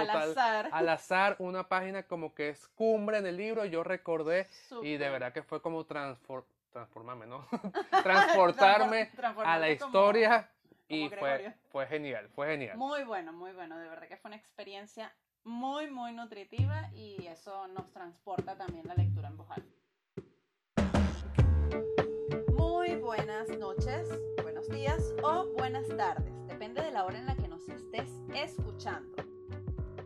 al azar. al azar una página como que es cumbre en el libro, yo recordé y de verdad que fue como transfor- transformarme, ¿no? Transportarme a la como- historia y como fue, fue genial, fue genial. Muy bueno, muy bueno. De verdad que fue una experiencia muy, muy nutritiva y eso nos transporta también la lectura en voz alta. Muy buenas noches, buenos días o buenas tardes. Depende de la hora en la que nos estés escuchando.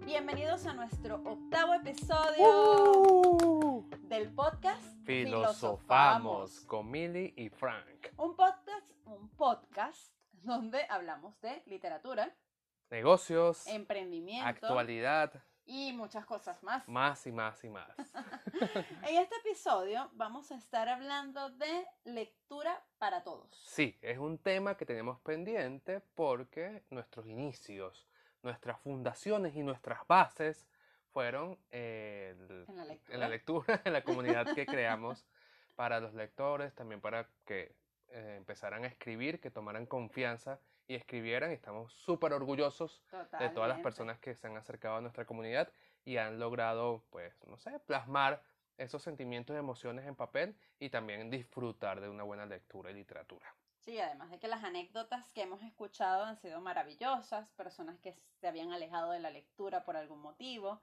Bienvenidos a nuestro octavo episodio ¡Uh! del podcast Filosofamos con Milly y Frank. Un podcast, un podcast donde hablamos de literatura, Negocios, emprendimiento actualidad, y muchas cosas más. más y más y más. En este episodio vamos a estar hablando de lectura para todos. Sí, es un tema que tenemos pendiente porque nuestros inicios, nuestras fundaciones y nuestras bases fueron eh, el- En la lectura. en la lectura, en la comunidad que creamos para los lectores, también para que eh, empezaran a escribir, que tomaran confianza y escribieran. Y estamos súper orgullosos de todas las personas que se han acercado a nuestra comunidad y han logrado, pues, no sé, plasmar esos sentimientos y emociones en papel y también disfrutar de una buena lectura y literatura. Sí, además de que las anécdotas que hemos escuchado han sido maravillosas, personas que se habían alejado de la lectura por algún motivo,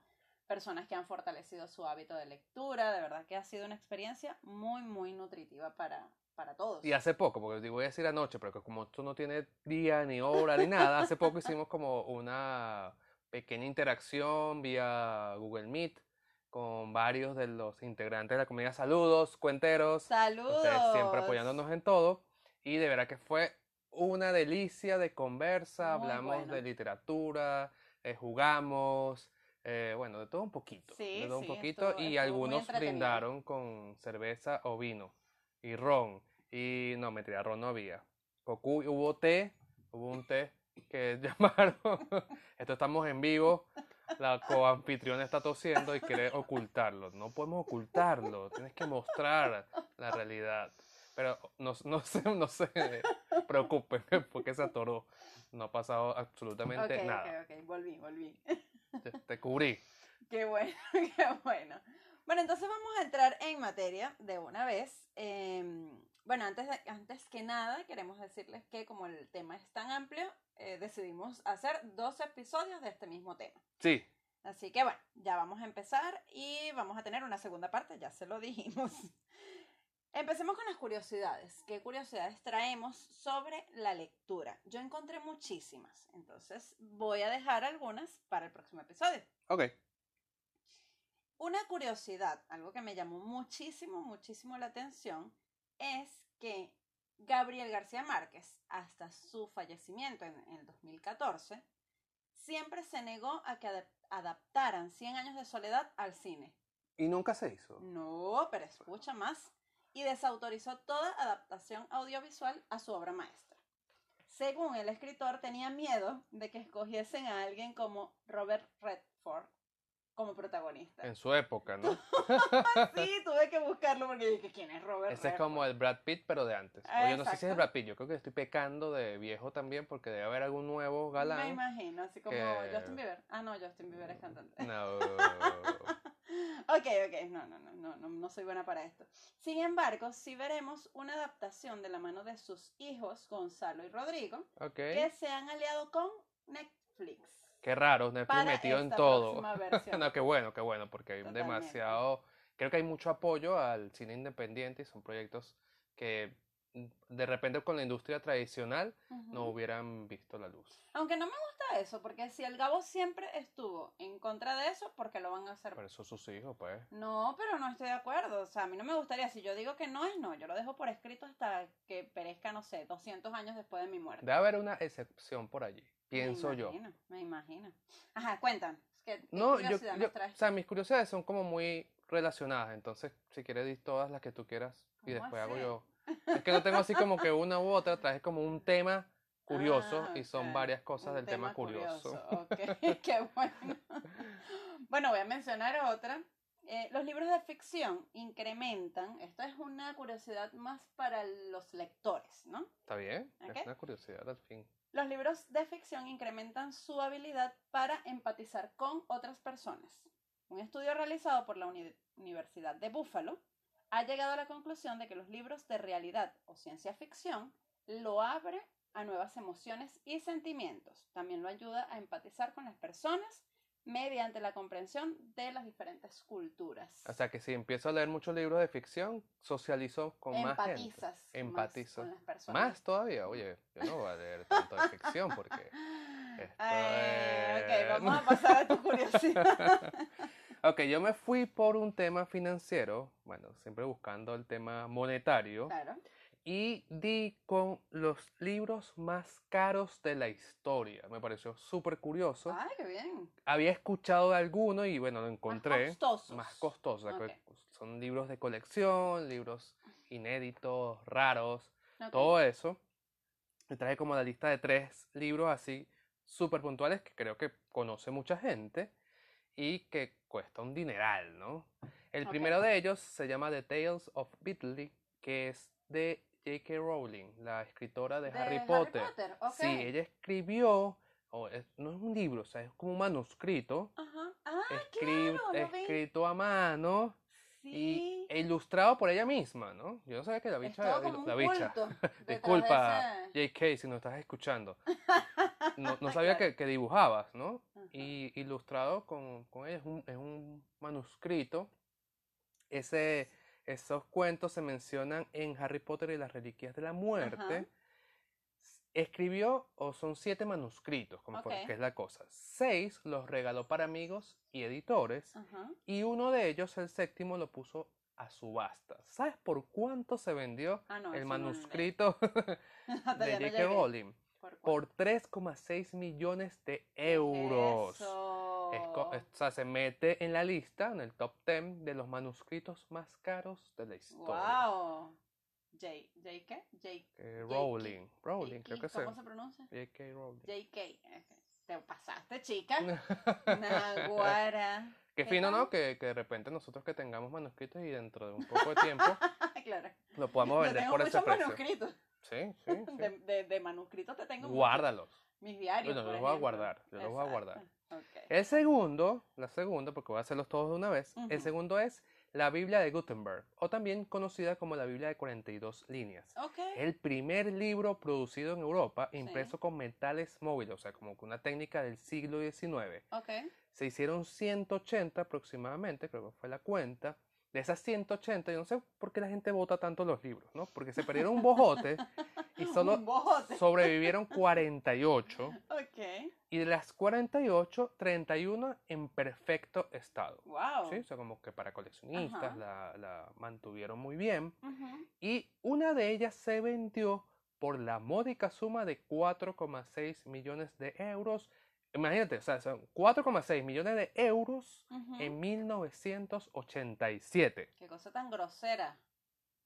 personas que han fortalecido su hábito de lectura, de verdad que ha sido una experiencia muy, muy nutritiva para, para todos. Y hace poco, porque te voy a decir anoche, pero como esto no tiene día ni hora ni nada, hace poco hicimos como una pequeña interacción vía Google Meet con varios de los integrantes de la comunidad. Saludos, cuenteros. Saludos. Ustedes siempre apoyándonos en todo. Y de verdad que fue una delicia de conversa. Muy Hablamos bueno. de literatura, eh, jugamos, eh, bueno, de todo un poquito. Sí, de todo un poquito. estuvo- y estuvo algunos brindaron con cerveza o vino. Y ron. Y no, mentira, ron no había. Cocu, hubo té, hubo un té que llamaron. Esto estamos en vivo. La coanfitriona está tosiendo y quiere ocultarlo. No podemos ocultarlo. Tienes que mostrar la realidad. Pero no, no se no se preocupen porque se atoró. No ha pasado absolutamente Ok, nada. ok, ok, volví, volví. Te, te cubrí. Qué bueno, qué bueno. Bueno, entonces vamos a entrar en materia de una vez. Em, bueno, antes, de- antes que nada, queremos decirles que como el tema es tan amplio, eh, decidimos hacer dos episodios de este mismo tema. Sí, Así que bueno, ya vamos a empezar y vamos a tener una segunda parte, ya se lo dijimos. Empecemos con las curiosidades. ¿Qué curiosidades traemos sobre la lectura? Yo encontré muchísimas, entonces voy a dejar algunas para el próximo episodio. ok. Una curiosidad, algo que me llamó muchísimo, muchísimo la atención, es que Gabriel García Márquez, hasta su fallecimiento en, en el 2014, siempre se negó a que adap- adaptaran 100 años de soledad al cine. Y nunca se hizo. No, pero escucha más. Y desautorizó toda adaptación audiovisual a su obra maestra. Según el escritor, tenía miedo de que escogiesen a alguien como Robert Redford como protagonista. En su época, ¿no? Sí, tuve que buscarlo porque dije, ¿quién es Robert Ese es Redford? como el Brad Pitt, pero de antes. Ah, O yo no sé si es el. Brad Pitt, yo creo que estoy pecando de viejo también porque debe haber algún nuevo Me galán. imagino, así como que- Justin Bieber. Ah, no, Justin Bieber es cantante. No. Ok, ok, no, no, no, no, no, no soy buena para esto. Sin embargo, sí veremos una adaptación de la mano de sus hijos, Gonzalo y Rodrigo, que se han aliado con Netflix. Qué raro, Netflix metido en todo. no, qué bueno, qué bueno, porque hay Totalmente. demasiado. Creo que hay mucho apoyo al cine independiente y son proyectos que de repente con la industria tradicional no Ujú. hubieran visto la luz. Aunque no me gusta eso, porque si el Gabo siempre estuvo en contra de eso, ¿por qué lo van a hacer? Por eso sus hijos, pues. No, pero no estoy de acuerdo. O sea, a mí no me gustaría. Si yo digo que no es no, yo lo dejo por escrito hasta que perezca, no sé, 200 años después de mi muerte. Debe haber una excepción por allí, Me pienso yo. imagino, Me imagino. Ajá, cuéntanos. ¿Qué, qué No, yo, yo- o sea, mis curiosidades son como muy relacionadas, entonces si quieres di todas las que tú quieras y ¿Cómo después hago así? yo. Es que no tengo así como que una u otra, traje como un tema curioso Ah, y son varias cosas un del tema, curioso. Ok, qué bueno. Bueno, voy a mencionar otra. Eh, los libros de ficción incrementan, esto es una curiosidad más para los lectores, ¿no? Está bien, Ok. es una curiosidad al fin. Los libros de ficción incrementan su habilidad para empatizar con otras personas. Un estudio realizado por la Uni- Universidad de Buffalo ha llegado a la conclusión de que los libros de realidad o ciencia ficción lo abre a nuevas emociones y sentimientos. También lo ayuda a empatizar con las personas mediante la comprensión de las diferentes culturas. O sea que si empiezo a leer muchos libros de ficción, socializo con más gente. Empatizas más Empatizo. con las personas. Más todavía, oye, yo no voy a leer tanto de ficción porque esto Eh, es- ok, vamos a pasar a tu curiosidad. Ok, yo me fui por un tema financiero, bueno, siempre buscando el tema monetario, claro. y di con los libros más caros de la historia. Me pareció súper curioso. Ay, qué bien. Había escuchado de alguno y bueno, lo encontré. Más costosos. Más costosos. o sea, que Ok. Son libros de colección, libros inéditos, raros, Ok. todo eso. Me traje como la lista de tres libros así súper puntuales que creo que conoce mucha gente y que cuesta un dineral, ¿no? El primero de ellos se llama The Tales of Beatley, que es de J.K. Rowling, la escritora de, De Harry Potter. ok. Sí, ella escribió, o es- no es un libro, o sea, es como un manuscrito, Ajá. Ah, escri- claro, escrito a mano y, Sí. e ilustrado por ella misma, ¿no? Yo no sabía que la bicha, la bicha. Disculpa, ese- JK, si nos estás escuchando. No, no sabía Claro. que, que dibujabas, ¿no? Ajá. Y ilustrado con, con ella, es un, es un manuscrito. Ese, esos cuentos se mencionan en Harry Potter y las Reliquias de la Muerte. Ajá. Escribió, o son siete manuscritos, como fue- Ok. que es la cosa. Seis los regaló para amigos y editores. Ajá. Y uno de ellos, el séptimo, lo puso a subasta. ¿Sabes por cuánto se vendió Ah, no, el no manuscrito de J.K. Rowling? ¿Por cuánto? Por 3,6 millones de euros. Eso. Es o sea, se mete en la lista, en el top 10 de los manuscritos más caros de la historia. Wow. J, J qué? J, Eh. Rowling, Rowling, creo que. ¿Cómo se pronuncia? J.K. Rowling. J.K. Te pasaste, chica. Naguara. Qué ¿Qué fino? ¿no? Que, que de repente nosotros que tengamos manuscritos y dentro de un poco de tiempo claro. lo podamos vender tengo por ese precio. manuscritos. Sí, sí, sí. De, de, de manuscritos te tengo. Guárdalos. Mis diarios. Bueno, yo los voy a guardar, yo los voy a guardar. El segundo, la segunda, porque voy a hacerlos todos de una vez, el segundo es la Biblia de Gutenberg, o también conocida como la Biblia de 42 líneas. Ok. El primer libro producido en Europa impreso con metales móviles, o sea, como una técnica del siglo XIX. Ok. Se hicieron 180 aproximadamente, creo que fue la cuenta. De esas 180, yo no sé por qué la gente vota tanto los libros, ¿no? Porque se perdieron un bojote y solo bojote. sobrevivieron 48. Ok. Y de las 48, 31 en perfecto estado. Wow. ¿sí? O sea, como que para coleccionistas la, la mantuvieron muy bien. Ujú. Y una de ellas se vendió por la módica suma de 4,6 millones de euros. Imagínate, o sea, son 4,6 millones de euros Ujú. en 1987. Qué cosa tan grosera.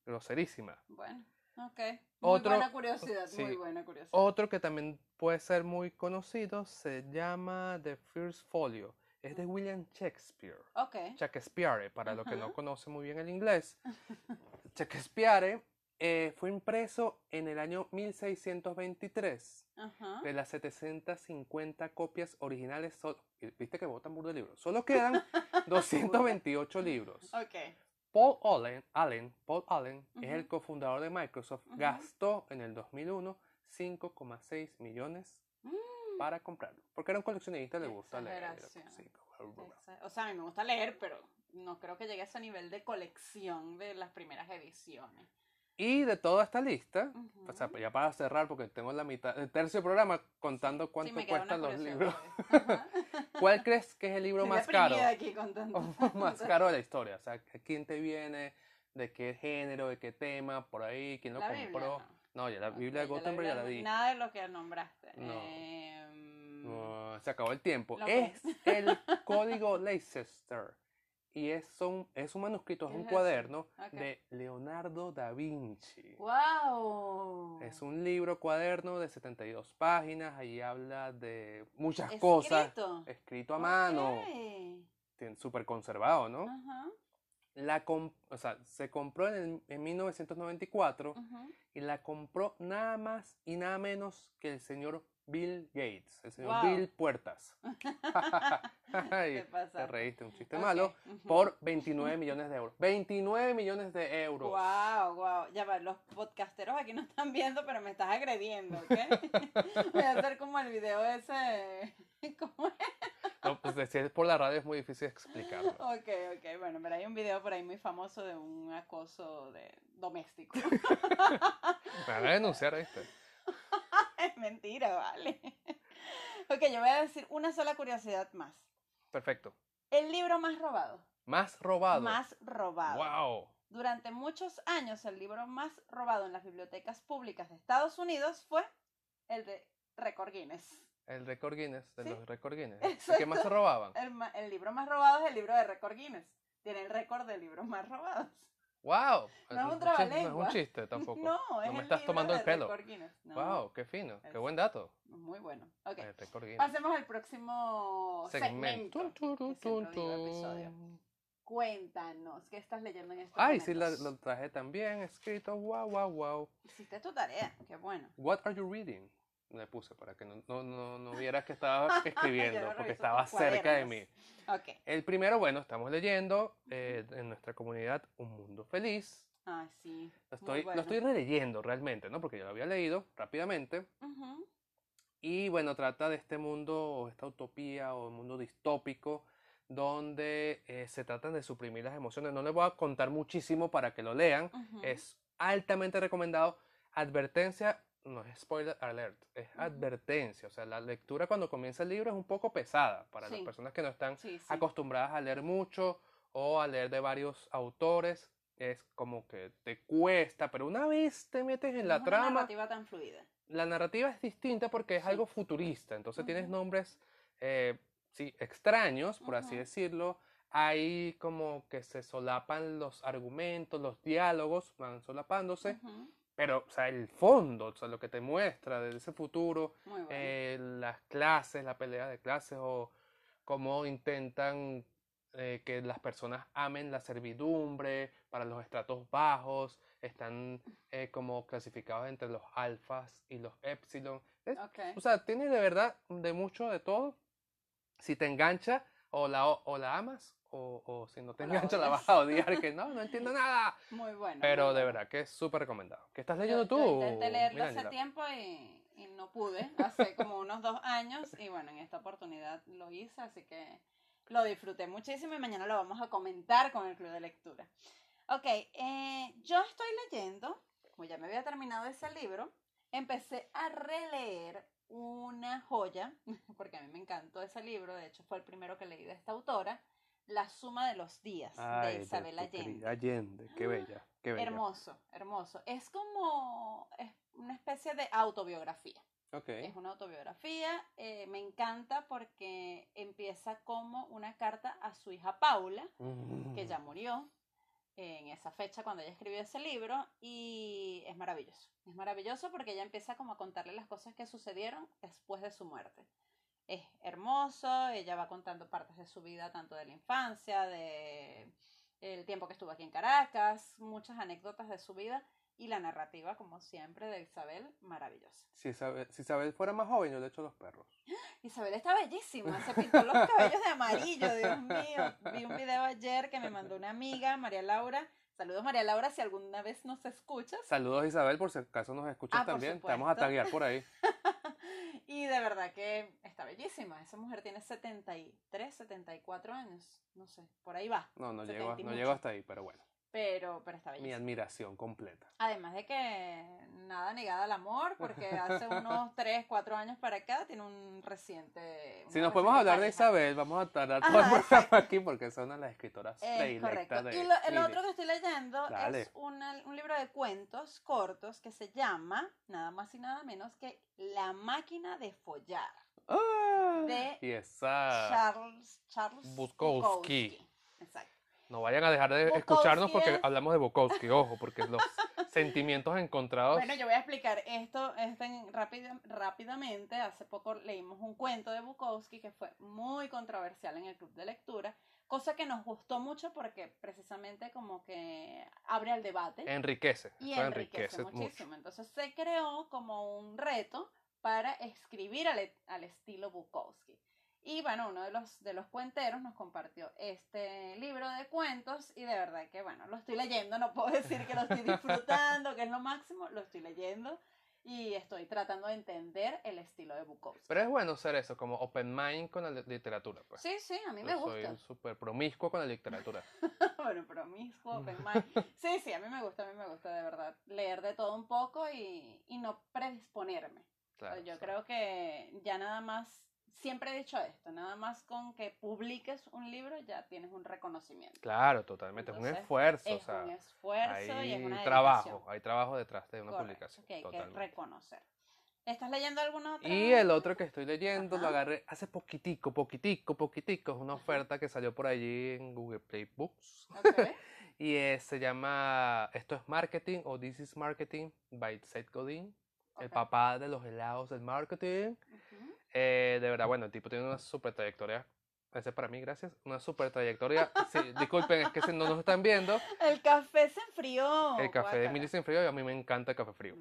Groserísima. Bueno, ok. Muy Otro- buena curiosidad, sí. muy buena curiosidad. Otro que también puede ser muy conocido se llama The First Folio. Es de William Shakespeare. Ok. Shakespeare, para los que no conocen muy bien el inglés. Shakespeare eh, fue impreso en el año 1623. Ajá. De las 750 copias originales, sol- viste que votan burro de libros. Solo quedan 228 libros. Ok. Paul Allen, Allen, Paul Allen es el cofundador de Microsoft, Ujú. gastó en el 2001 5,6 millones Mm, para comprarlo. Porque era un coleccionista, le gusta leer. sí, O sea, a mí me gusta leer, pero no creo que llegue a ese nivel de colección de las primeras ediciones. Y de toda esta lista, Ujú. o sea, ya para cerrar, porque tengo la mitad, el tercio programa contando Sí, cuánto queda cuestan los libros. ¿Cuál crees que es el libro Estoy más caro? aquí más caro de la historia. O sea, ¿quién te viene? ¿De qué género? ¿De qué tema? Por ahí, ¿quién lo La compró? Biblia, no. ya la Ok, Biblia de Gutenberg ya la di. no- Nada de lo que nombraste. No. No, se acabó el tiempo. Lo Es el código Leicester. Y es un, es un manuscrito, es ¿Qué un es cuaderno de Leonardo da Vinci. ¡Wow! Es un libro cuaderno de 72 páginas. Ahí habla de muchas cosas. Escrito. A mano. Ok. Tiene- Súper conservado, ¿no? Ajá. La com- o sea, se compró en, el- en 1994 ujú. y la compró nada más y nada menos que el señor Bill Gates, el señor Wow. Bill Puertas. Ay, Te te reíste, un chiste malo. Por 29 millones de euros. 29 millones de euros. Wow, wow. Ya va, los podcasteros aquí no están viendo, pero me estás agrediendo, ¿ok? Voy a hacer como el video ese. ¿Cómo es? No, pues decir por la radio es muy difícil explicarlo. Ok, ok. Bueno, pero hay un video por ahí muy famoso de un acoso de doméstico. Me van a denunciar, ¿viste? Es mentira, vale. Ok, yo voy a decir una sola curiosidad más. Perfecto. El libro más robado. Más robado. Más robado. Wow. Durante muchos años, el libro más robado en las bibliotecas públicas de Estados Unidos fue el de Record Guinness. El récord Guinness, de Sí, los récord Guinness. exacto. ¿Qué más se robaban? El, el libro más robado es el libro de Record Guinness. Tiene el récord de libros más robados. ¡Wow! No es un chiste- no es trabalengua. un chiste tampoco. No, es me el estás tomando el pelo. No, ¡Wow! ¡Qué fino! ¡Qué Es- buen dato! Muy bueno. Ok. Pasemos al próximo segmento. Digo episodio. tun. Cuéntanos, ¿qué estás leyendo en este Ay, sí, la- lo traje también escrito. ¡Wow, wow, wow! Hiciste tu tarea, qué bueno. What are you reading? Le puse para que no, no, no, no vieras que estaba escribiendo, porque estaba cerca de mí. cuadernos. Ok. El primero, bueno, estamos leyendo eh, en nuestra comunidad Un Mundo Feliz. Ah, sí. Lo estoy, bueno. lo estoy releyendo realmente, ¿no? Porque yo lo había leído rápidamente. Ujú. Y bueno, trata de este mundo, o esta utopía, o mundo distópico, donde eh, se tratan de suprimir las emociones. No les voy a contar muchísimo para que lo lean. Ujú. Es altamente recomendado. Advertencia, no es spoiler alert, es Ujú. advertencia. O sea, la lectura cuando comienza el libro es un poco pesada para las Sí. personas que no están Sí, sí. acostumbradas a leer mucho o a leer de varios autores. Es como que te cuesta, pero una vez te metes en No la es una trama, narrativa tan fluida. la narrativa es distinta porque es algo futurista, entonces tienes Ujú. nombres, eh, sí, extraños, por así Ujú. decirlo. Hay como que se solapan los argumentos, los diálogos van solapándose. Pero, o sea, el fondo, o sea, lo que te muestra de ese futuro, bueno. eh, las clases, la pelea de clases o cómo intentan eh, que las personas amen la servidumbre para los estratos bajos, están eh, como clasificados entre los alfas y los epsilon. Es- ok. O sea, tiene de verdad de mucho de todo. Si te engancha, o la, o, la amas, o, o si no te engancha, la vas a odiar, que no, no entiendo nada. Muy bueno. Pero muy de bueno. verdad que es súper recomendado. ¿Qué estás Yo- leyendo tú? Yo intenté leerlo hace tiempo y, y no pude, hace como unos dos años, y bueno, en esta oportunidad lo hice, así que lo disfruté muchísimo y mañana lo vamos a comentar con el club de lectura. Ok, eh, yo estoy leyendo, como ya me había terminado ese libro, empecé a releer una joya, porque a mí me encantó ese libro, de hecho fue el primero que leí de esta autora, La suma de los días, Ay, de Isabel Allende. Allende, qué bella, qué bella. Hermoso, hermoso. Es como es una especie de autobiografía. Ok. Es una autobiografía. eh, me encanta porque empieza como una carta a su hija Paula, que ya murió en esa fecha cuando ella escribió ese libro y es maravilloso. Es maravilloso porque ella empieza como a contarle las cosas que sucedieron después de su muerte. Es hermoso, ella va contando partes de su vida, tanto de la infancia, de el tiempo que estuvo aquí en Caracas, muchas anécdotas de su vida y la narrativa, como siempre, de Isabel, maravillosa. Si Isabel, si Isabel fuera más joven, yo le echo los perros. Isabel está bellísima, se pintó los cabellos de amarillo, Dios mío. Vi un video ayer que me mandó una amiga, María Laura. Saludos María Laura, si alguna vez nos escuchas. Saludos Isabel, por si acaso nos escuchas Ah, también. Te vamos a taguear por ahí. y de verdad que está bellísima. Esa mujer tiene 73, 74 años. No sé, por ahí va. No, no 70 llego, no llego hasta ahí, pero bueno. Pero, pero está Mi bellísima. admiración completa. Además de que nada negada al amor, porque hace unos 3, 4 años para acá tiene un reciente. Si nos podemos hablar de. Isabel, vamos a tardar todo Ajá, el programa exacto. aquí porque es una de las escritoras Es correcto. de Y lo- el otro que estoy leyendo Dale. es una- un libro de cuentos cortos que se llama, nada más y nada menos que La máquina de follar, Ah, de y esa... Charles, Charles Bukowski. Exacto. No vayan a dejar de Bukowski escucharnos porque es- hablamos de Bukowski, ojo, porque los sentimientos encontrados... Bueno, yo voy a explicar esto en- rápida- rápidamente. Hace poco leímos un cuento de Bukowski que fue muy controversial en el club de lectura, cosa que nos gustó mucho porque precisamente como que abre al debate. Enriquece. y esto enriquece, mucho. muchísimo. Entonces se creó como un reto para escribir al, e- al estilo Bukowski. Y bueno, uno de los, de los cuenteros nos compartió este libro de cuentos y de verdad que bueno, lo estoy leyendo, no puedo decir que lo estoy disfrutando, que es lo máximo, lo estoy leyendo y estoy tratando de entender el estilo de Bukowski. Pero es bueno ser eso, como open mind con la li- literatura, pues. Sí, sí, a mí Yo me soy gusta. súper promiscuo con la literatura. bueno, promiscuo, open mind. Sí, sí, a mí me gusta, a mí me gusta de verdad leer de todo un poco y, y no predisponerme. Claro, yo o sea, creo que ya nada más, siempre he dicho esto, nada más con que publiques un libro ya tienes un reconocimiento. Claro, totalmente. es un esfuerzo, es o sea, un esfuerzo y es hay una trabajo, hay trabajo detrás de una Correcto, publicación. que hay que reconocer. ¿Estás leyendo alguna otra? Y el otro que estoy leyendo lo agarré hace poquitico, poquitico, poquitico. Es una oferta que salió por allí en Google Play Books. Ok, Y se llama Esto es Marketing o This is Marketing by Seth Godin, el papá de los helados del marketing. Eh, de verdad, bueno, el tipo tiene una super trayectoria. Ese para mí, gracias. Una super trayectoria. Sí, disculpen, es que si no nos están viendo, El café se enfrió. el café de. Mili se enfrió y a mí me encanta el café frío.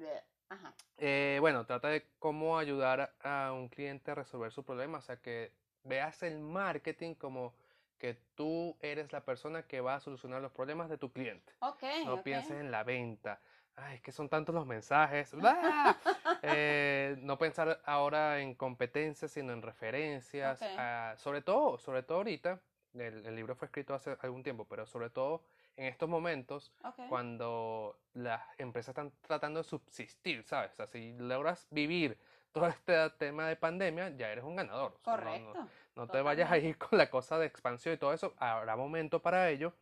Ajá. Eh, bueno, trata de cómo ayudar a un cliente a resolver su problema. O sea, que veas el marketing como que tú eres la persona que va a solucionar los problemas de tu cliente. Ok, No ok. pienses en la venta. Ay, es que son tantos los mensajes. Eh, no pensar ahora en competencias, sino en referencias. Ah, sobre todo, sobre todo ahorita, el, el libro fue escrito hace algún tiempo, pero sobre todo en estos momentos, cuando las empresas están tratando de subsistir, ¿sabes? O sea, si logras vivir todo este tema de pandemia, ya eres un ganador. O sea, no- no- No te vayas a ir con la cosa de expansión y todo eso. Habrá momento para ello.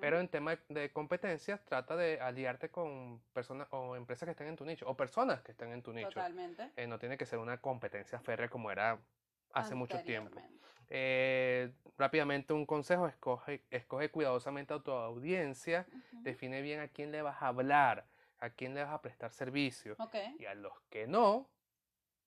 Pero en tema de competencias, trata de aliarte con personas o empresas que estén en tu nicho o personas que estén en tu nicho. Totalmente. Eh, no tiene que ser una competencia férrea como era hace mucho tiempo. Eh, rápidamente un consejo, escoge, escoge cuidadosamente a tu audiencia, define bien a quién le vas a hablar, a quién le vas a prestar servicio Ok. y a los que no,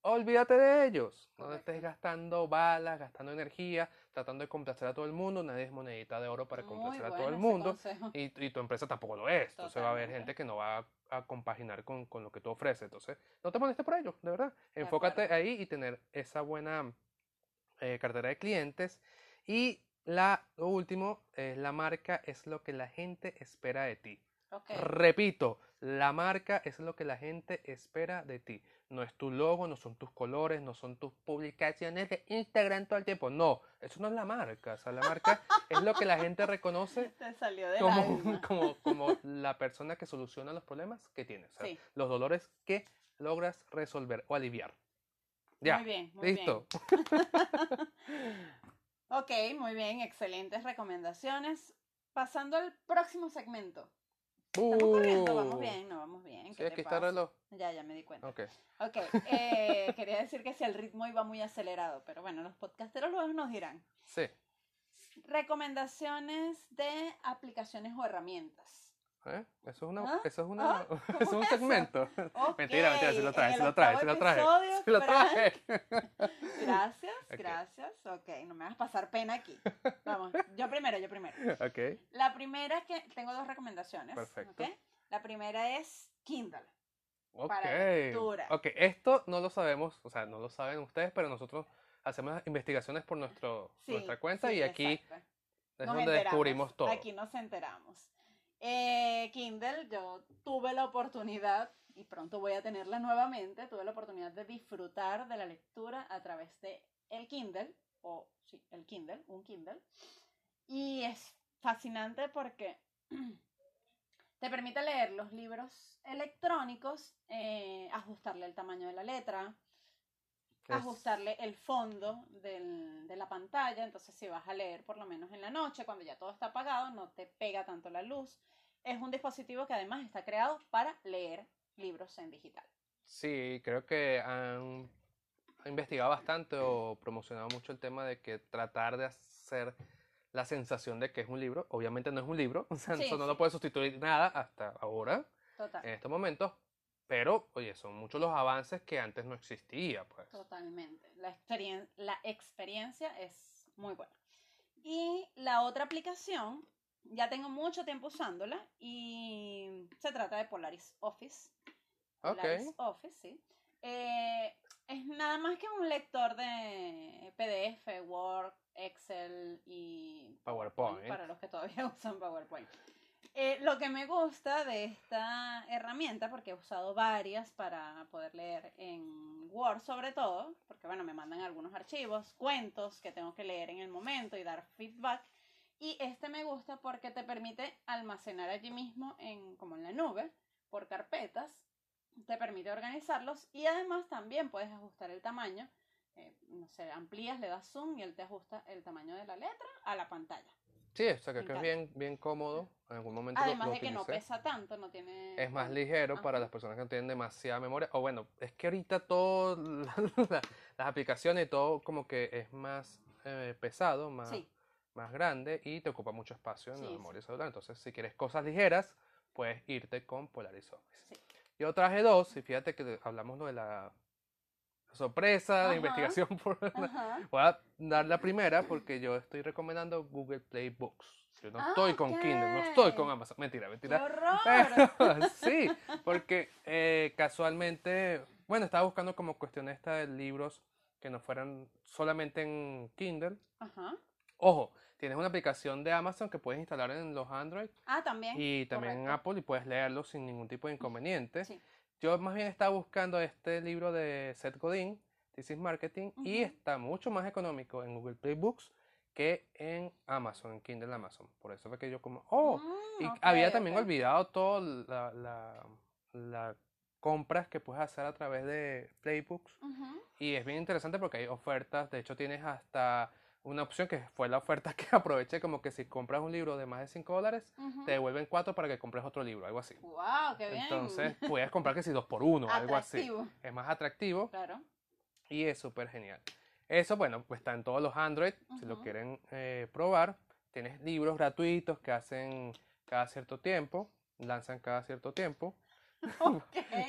olvídate de ellos. No estés gastando balas, gastando energía, tratando de complacer a todo el mundo. Nadie es monedita de oro para Muy complacer a todo el mundo. Y, y tu empresa tampoco lo es. Entonces va a haber gente que no va a, a compaginar con, con lo que tú ofreces. Entonces, no te molestes por ello, de verdad. Enfócate ahí y tener esa buena eh, cartera de clientes. Y la, lo último, es la marca es lo que la gente espera de ti. Repito, la marca es lo que la gente espera de ti. No es tu logo, no son tus colores, no son tus publicaciones de Instagram todo el tiempo. No, eso no es la marca. O sea, la marca es lo que la gente reconoce como, como, como la persona que soluciona los problemas que tienes. o sea, Sí. Los dolores que logras resolver o aliviar. Ya, Muy bien, muy listo. bien. Ok, muy bien, excelentes recomendaciones. Pasando al próximo segmento. Estamos corriendo, vamos Uh, bien, no vamos bien. Sí, ¿qué aquí está el reloj. Ya, ya me di cuenta. Ok. Ok, eh, quería decir que si el ritmo iba muy acelerado, pero bueno, los podcasteros luego nos dirán. Sí. Recomendaciones de aplicaciones o herramientas. ¿Eh? Eso es una, ¿Ah? eso es una, ¿Ah? eso es ¿Cómo un es eso? segmento. Mentira, mentira, si lo traje, si lo traje, si lo traje. Si lo traje. Gracias, Ok. gracias. Ok, no me hagas pasar pena aquí. Vamos, yo primero, yo primero. Ok. La primera que tengo dos recomendaciones. Perfecto. ¿ok? La primera es Kindle. Ok. Para lectura. Ok, esto no lo sabemos, o sea, no lo saben ustedes, pero nosotros hacemos investigaciones por nuestro, Sí, nuestra cuenta sí, y aquí exacto. es Nos donde enteramos, descubrimos todo. Aquí nos enteramos. Eh, Kindle, yo tuve la oportunidad, y pronto voy a tenerla nuevamente, tuve la oportunidad de disfrutar de la lectura a través de el Kindle, o sí, el Kindle, un Kindle. Y es fascinante porque te permite leer los libros electrónicos, eh, ajustarle el tamaño de la letra, ajustarle el fondo del- de la pantalla. Entonces, si vas a leer por lo menos en la noche, cuando ya todo está apagado, no te pega tanto la luz. Es un dispositivo que además está creado para leer libros en digital. Sí, creo que han investigado bastante o promocionado mucho el tema de que tratar de hacer la sensación de que es un libro, obviamente no es un libro, o sea, Sí, eso no sí. lo puede sustituir nada hasta ahora, Total. en estos momentos, pero, oye, son muchos los avances que antes no existía, pues. Totalmente. La, experien- la experiencia es muy buena. Y la otra aplicación, ya tengo mucho tiempo usándola y se trata de Polaris Office. Polaris Office, sí. Eh, es nada más que un lector de PDF, Word, Excel y PowerPoint. para los que todavía usan PowerPoint. Eh, lo que me gusta de esta herramienta, porque he usado varias para poder leer en Word sobre todo, porque bueno, me mandan algunos archivos, cuentos que tengo que leer en el momento y dar feedback. Y este me gusta porque te permite almacenar allí mismo, en, como en la nube, por carpetas, te permite organizarlos y además también puedes ajustar el tamaño. Eh, no sé, amplías, le das zoom y él te ajusta el tamaño de la letra a la pantalla. Sí, o sea, que, Me que es bien, bien cómodo. En algún momento Además lo de que no pesa tanto, no tiene... Es más ligero para las personas que no tienen demasiada memoria. O bueno, es que ahorita todo, la- las aplicaciones y todo como que es más eh, pesado, más, Sí, más grande y te ocupa mucho espacio en la sí. memoria celular. Entonces, si quieres cosas ligeras, puedes irte con Polaris Office. Yo traje dos y fíjate que hablamos lo de la sorpresa Ajá. de investigación. Por... Voy a dar la primera porque yo estoy recomendando Google Play Books. Yo no estoy con Kindle, no estoy con. Amazon. Mentira, ¡Qué mentira. horror! Pero sí, porque eh, casualmente, bueno, estaba buscando como cuestión esta de libros que no fueran solamente en Kindle. Ajá. Ojo, tienes una aplicación de Amazon que puedes instalar en los Android Ah, también. y también en. Apple y puedes leerlo sin ningún tipo de inconveniente. Sí. Yo más bien estaba buscando este libro de Seth Godin, This is Marketing, y está mucho más económico en Google Play Books que en Amazon, en Kindle Amazon. Por eso fue que yo como, oh, Mm, y había también olvidado todas las la, la compras que puedes hacer a través de Playbooks. Ujú. Y es bien interesante porque hay ofertas. De hecho, tienes hasta una opción que fue la oferta que aproveché, como que si compras un libro de más de 5 dólares, te devuelven 4 para que compres otro libro, algo así. Wow, qué bien. Entonces, puedes comprar que si 2 por 1 algo así. Es más atractivo Claro. y es súper genial. Eso, bueno, pues está en todos los Android, si lo quieren eh, probar. Tienes libros gratuitos que hacen cada cierto tiempo, lanzan cada cierto tiempo. Ok.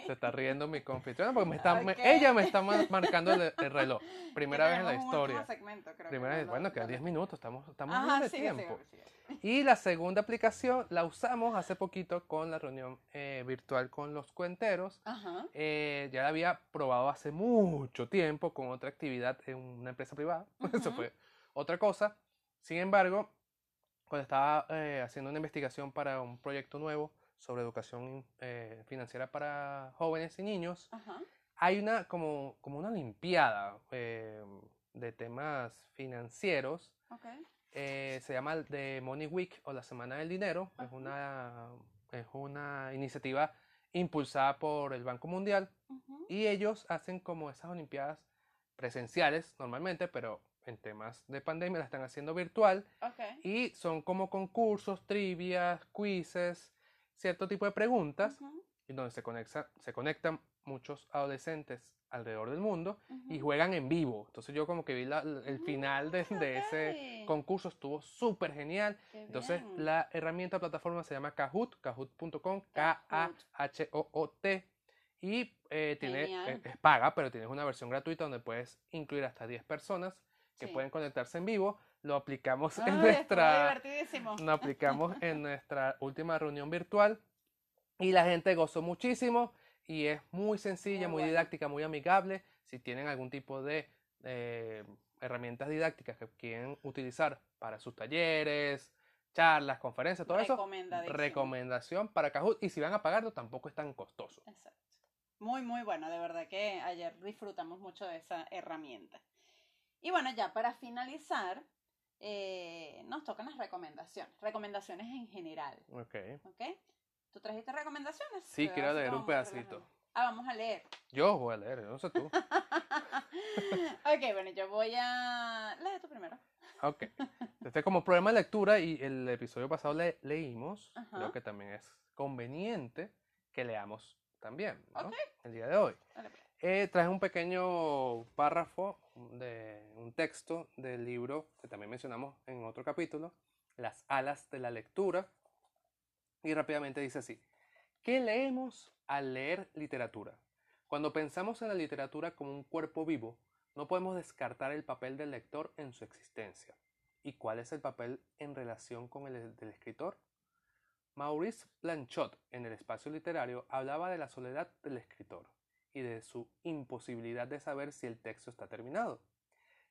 Se está riendo mi confitriona porque me está, me- Ok. ella me está ma- marcando el, el reloj. Primera Que vez en la historia. segmento, creo que Primera no vez, bueno, no quedan lo 10 sé. minutos, estamos, estamos Ajá, bien de sigue, tiempo. sigue, sigue. Y la segunda aplicación la usamos hace poquito con la reunión eh, virtual con los cuenteros. Ajá. Eh, ya la había probado hace mucho tiempo con otra actividad en una empresa privada. Eso Ujú. fue otra cosa. Sin embargo, cuando estaba eh, haciendo una investigación para un proyecto nuevo sobre educación eh, financiera para jóvenes y niños, Ajá. hay una como, como una olimpiada eh, de temas financieros eh, se llama The Money Week o la Semana del Dinero. Es una, es una iniciativa impulsada por el Banco Mundial y ellos hacen como esas Olimpiadas presenciales normalmente, pero en temas de pandemia la están haciendo virtual y son como concursos, trivias, quizzes, cierto tipo de preguntas y donde se, conecta, se conectan muchos adolescentes alrededor del mundo y juegan en vivo. Entonces yo como que vi la- el final de, de ese concurso, estuvo súper genial. Qué Entonces bien. la herramienta plataforma se llama Kahoot, kahoot.com, Kahoot. Y eh, tiene, eh, es paga, pero tienes una versión gratuita donde puedes incluir hasta 10 personas que Sí. pueden conectarse en vivo. Lo aplicamos Ay, en nuestra, lo aplicamos en nuestra última reunión virtual y la gente gozó muchísimo y es muy sencilla, Muy muy bueno. didáctica, muy amigable. Si tienen algún tipo de eh, herramientas didácticas que quieren utilizar para sus talleres, charlas, conferencias, todo eso, recomendación para Kahoot. Y si van a pagarlo, tampoco es tan costoso. Exacto. Muy, muy bueno. De verdad que ayer disfrutamos mucho de esa herramienta. Y bueno, ya para finalizar, eh, nos tocan las recomendaciones. Recomendaciones en general. Ok. ¿Ok? ¿Tú trajiste recomendaciones? Sí, quiero leer un pedacito. Ah, vamos a leer. Yo voy a leer, yo no sé tú. ok, bueno, yo voy a... Lee tú primero. Ok. Este es como problema de lectura y el episodio pasado le leímos. Ajá. Creo que también es conveniente que leamos también, ¿no? Ok. El día de hoy. Dale, pues. Eh, traje un pequeño párrafo de un texto del libro que también mencionamos en otro capítulo, Las alas de la lectura. Y rápidamente dice así, ¿qué leemos al leer literatura? Cuando pensamos en la literatura como un cuerpo vivo, no podemos descartar el papel del lector en su existencia. ¿Y cuál es el papel en relación con el del escritor? Maurice Blanchot, en el espacio literario, hablaba de la soledad del escritor y de su imposibilidad de saber si el texto está terminado.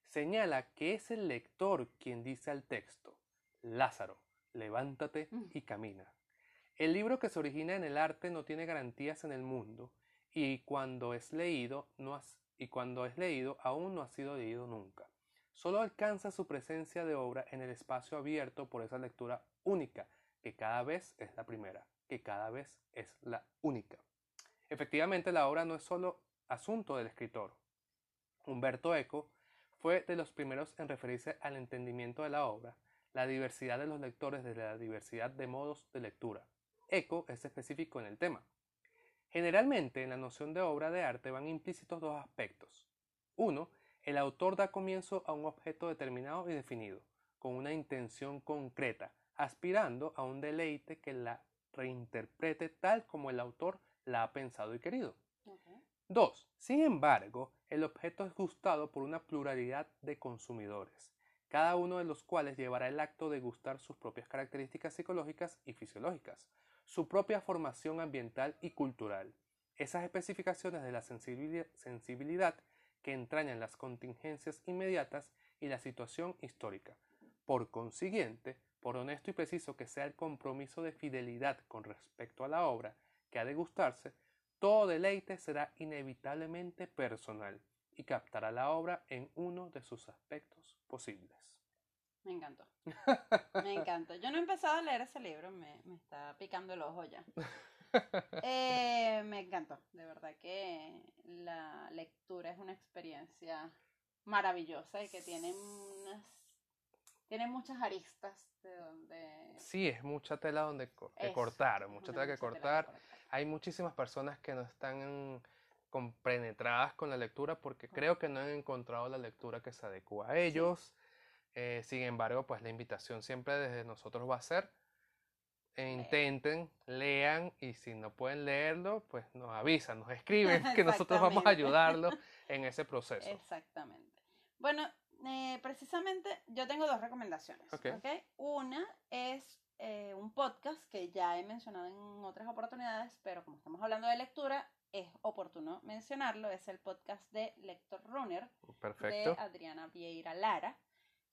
Señala que es el lector quien dice al texto, Lázaro, levántate y camina. El libro que se origina en el arte no tiene garantías en el mundo y cuando es leído, no y cuando es leído aún no ha sido leído nunca. Solo alcanza su presencia de obra en el espacio abierto por esa lectura única, que cada vez es la primera, que cada vez es la única. Efectivamente, la obra no es solo asunto del escritor. Humberto Eco fue de los primeros en referirse al entendimiento de la obra, la diversidad de los lectores desde la diversidad de modos de lectura. Eco es específico en el tema. Generalmente en la noción de obra de arte van implícitos dos aspectos. Uno, el autor da comienzo a un objeto determinado y definido, con una intención concreta, aspirando a un deleite que la reinterprete tal como el autor la ha pensado y querido. Dos, sin embargo, el objeto es gustado por una pluralidad de consumidores, cada uno de los cuales llevará el acto de gustar sus propias características psicológicas y fisiológicas, su propia formación ambiental y cultural, esas especificaciones de la sensibilidad que entrañan las contingencias inmediatas y la situación histórica. Por consiguiente, por honesto y preciso que sea el compromiso de fidelidad con respecto a la obra que ha de gustarse, todo deleite será inevitablemente personal y captará la obra en uno de sus aspectos posibles. Me encantó. Me encantó. Yo no he empezado a leer ese libro, me, está picando el ojo ya. Eh, me encantó. De verdad que la lectura es una experiencia maravillosa y que tiene unas tiene muchas aristas de donde sí es mucha tela donde que cortar mucha tela que cortar. Hay muchísimas personas que no están compenetradas con la lectura porque creo que no han encontrado la lectura que se adecua a ellos eh, sin embargo, pues la invitación siempre desde nosotros va a ser e intenten, lean y si no pueden leerlo, pues nos avisan, nos escriben que nosotros vamos a ayudarlos en ese proceso. Exactamente. Bueno, eh, precisamente yo tengo dos recomendaciones. Una es eh, un podcast que ya he mencionado en otras oportunidades, pero como estamos hablando de lectura, es oportuno mencionarlo. Es el podcast de Lector Runner Perfecto. de Adriana Vieira Lara.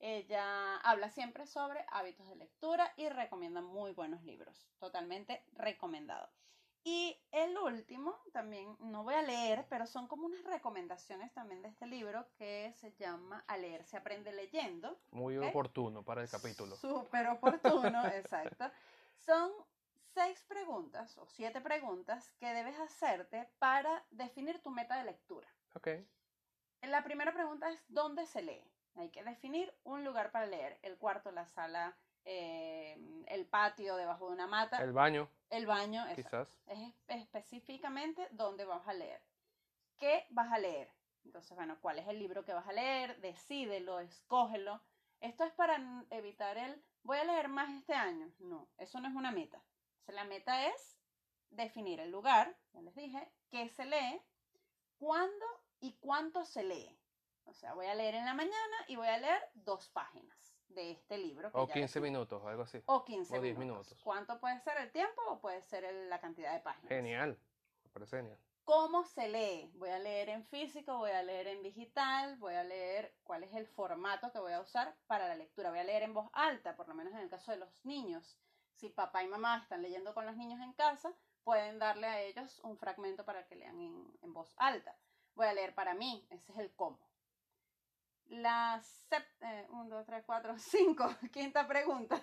Ella habla siempre sobre hábitos de lectura y recomienda muy buenos libros. Totalmente recomendado. Y el último, también no voy a leer, pero son como unas recomendaciones también de este libro que se llama A leer se aprende leyendo. Muy oportuno para el capítulo. Súper oportuno, exacto. Son seis preguntas o siete preguntas que debes hacerte para definir tu meta de lectura. Ok. La primera pregunta es ¿dónde se lee? Hay que definir un lugar para leer. El cuarto, la sala, eh, el patio debajo de una mata. El baño. El baño, quizás. Es específicamente dónde vas a leer. ¿Qué vas a leer? Entonces, bueno, ¿cuál es el libro que vas a leer? Decídelo, escógelo. Esto es para evitar el voy a leer más este año. No, eso no es una meta. la meta es definir el lugar, ya les dije, qué se lee, cuándo y cuánto se lee. O sea, voy a leer en la mañana y voy a leer dos páginas de este libro. o 15 minutos, algo así. O 15 o 10 minutos. ¿Cuánto puede ser el tiempo o puede ser la cantidad de páginas? Genial, me parece genial. ¿Cómo se lee? Voy a leer en físico, voy a leer en digital, voy a leer cuál es el formato que voy a usar para la lectura. Voy a leer en voz alta, por lo menos en el caso de los niños. Si papá y mamá están leyendo con los niños en casa, pueden darle a ellos un fragmento para que lean en, en voz alta. Voy a leer para mí, ese es el cómo. La 1, 2, 3, 4, 5, quinta pregunta.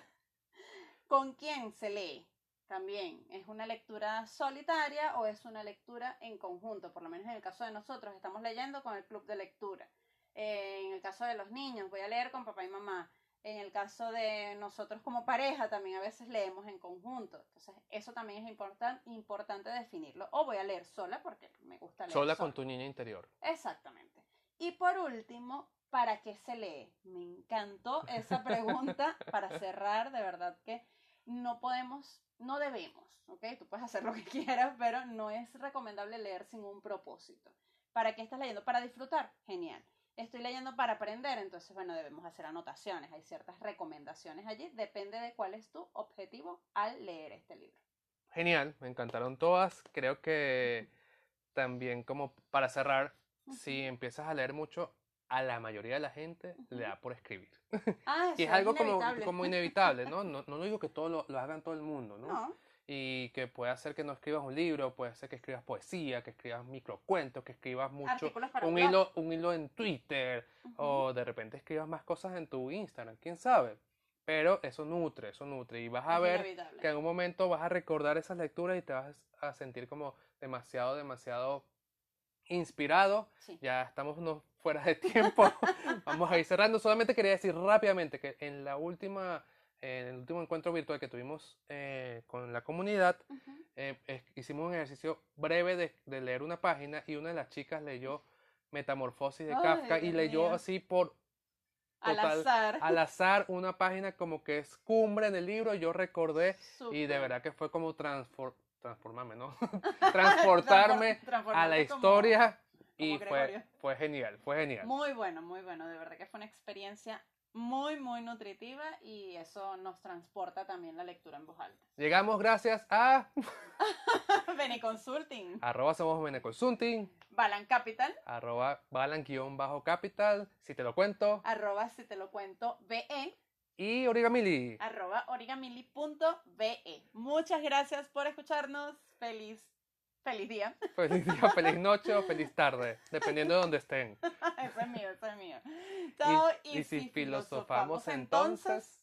¿Con quién se lee? También, ¿es una lectura solitaria o es una lectura en conjunto? Por lo menos en el caso de nosotros, estamos leyendo con el club de lectura. Eh, en el caso de los niños, voy a leer con papá y mamá. En el caso de nosotros como pareja, también a veces leemos en conjunto. Entonces, eso también es importante definirlo. O voy a leer sola porque me gusta leer. Sola, sola. con tu niña interior. Exactamente. Y por último, ¿para qué se lee? Me encantó esa pregunta para cerrar, de verdad que no podemos, no debemos, ¿ok? Tú puedes hacer lo que quieras, pero no es recomendable leer sin un propósito. ¿Para qué estás leyendo? Para disfrutar, genial. Estoy leyendo para aprender, entonces, bueno, debemos hacer anotaciones, hay ciertas recomendaciones allí, depende de cuál es tu objetivo al leer este libro. Genial, me encantaron todas, creo que también como para cerrar, si empiezas a leer mucho, a la mayoría de la gente le da por escribir. Ah, Y es algo como, inevitable. como inevitable, ¿no? ¿no? No digo que todo lo, lo hagan todo el mundo, ¿no? No, Y que puede hacer que no escribas un libro, puede ser que escribas poesía, que escribas microcuentos, que escribas mucho, un blog. hilo, un hilo en Twitter, Ujú. o de repente escribas más cosas en tu Instagram, quién sabe. Pero eso nutre, eso nutre. Y vas a Es ver inevitable. que en algún momento vas a recordar esas lecturas y te vas a sentir como demasiado, demasiado inspirado. Sí. Ya estamos unos fuera de tiempo. Vamos a ir cerrando. Solamente quería decir rápidamente que en la última, en el último encuentro virtual que tuvimos eh, con la comunidad, Ujú. eh, es- hicimos un ejercicio breve de, de leer una página y una de las chicas leyó Metamorfosis de Ay, Kafka y leyó mío. así por Al total, azar. al azar una página como que es cumbre en el libro. Yo recordé y de verdad que fue como transfor- transformarme, ¿no? Transportarme a la historia y fue, genial, fue genial. Muy bueno, muy bueno. De verdad que fue una experiencia muy, muy nutritiva y eso nos transporta también la lectura en voz alta. Llegamos gracias a Bene Consulting, arroba somos Bene Consulting, Balan Capital, arroba balan-capital, si te lo cuento, arroba si te lo cuento, BE, y Origamili. arroba origamili.be. Muchas gracias por escucharnos. Feliz, feliz día. Feliz día, feliz noche o feliz tarde, dependiendo de donde estén. eso es mío, eso es mío. Y si filosofamos entonces,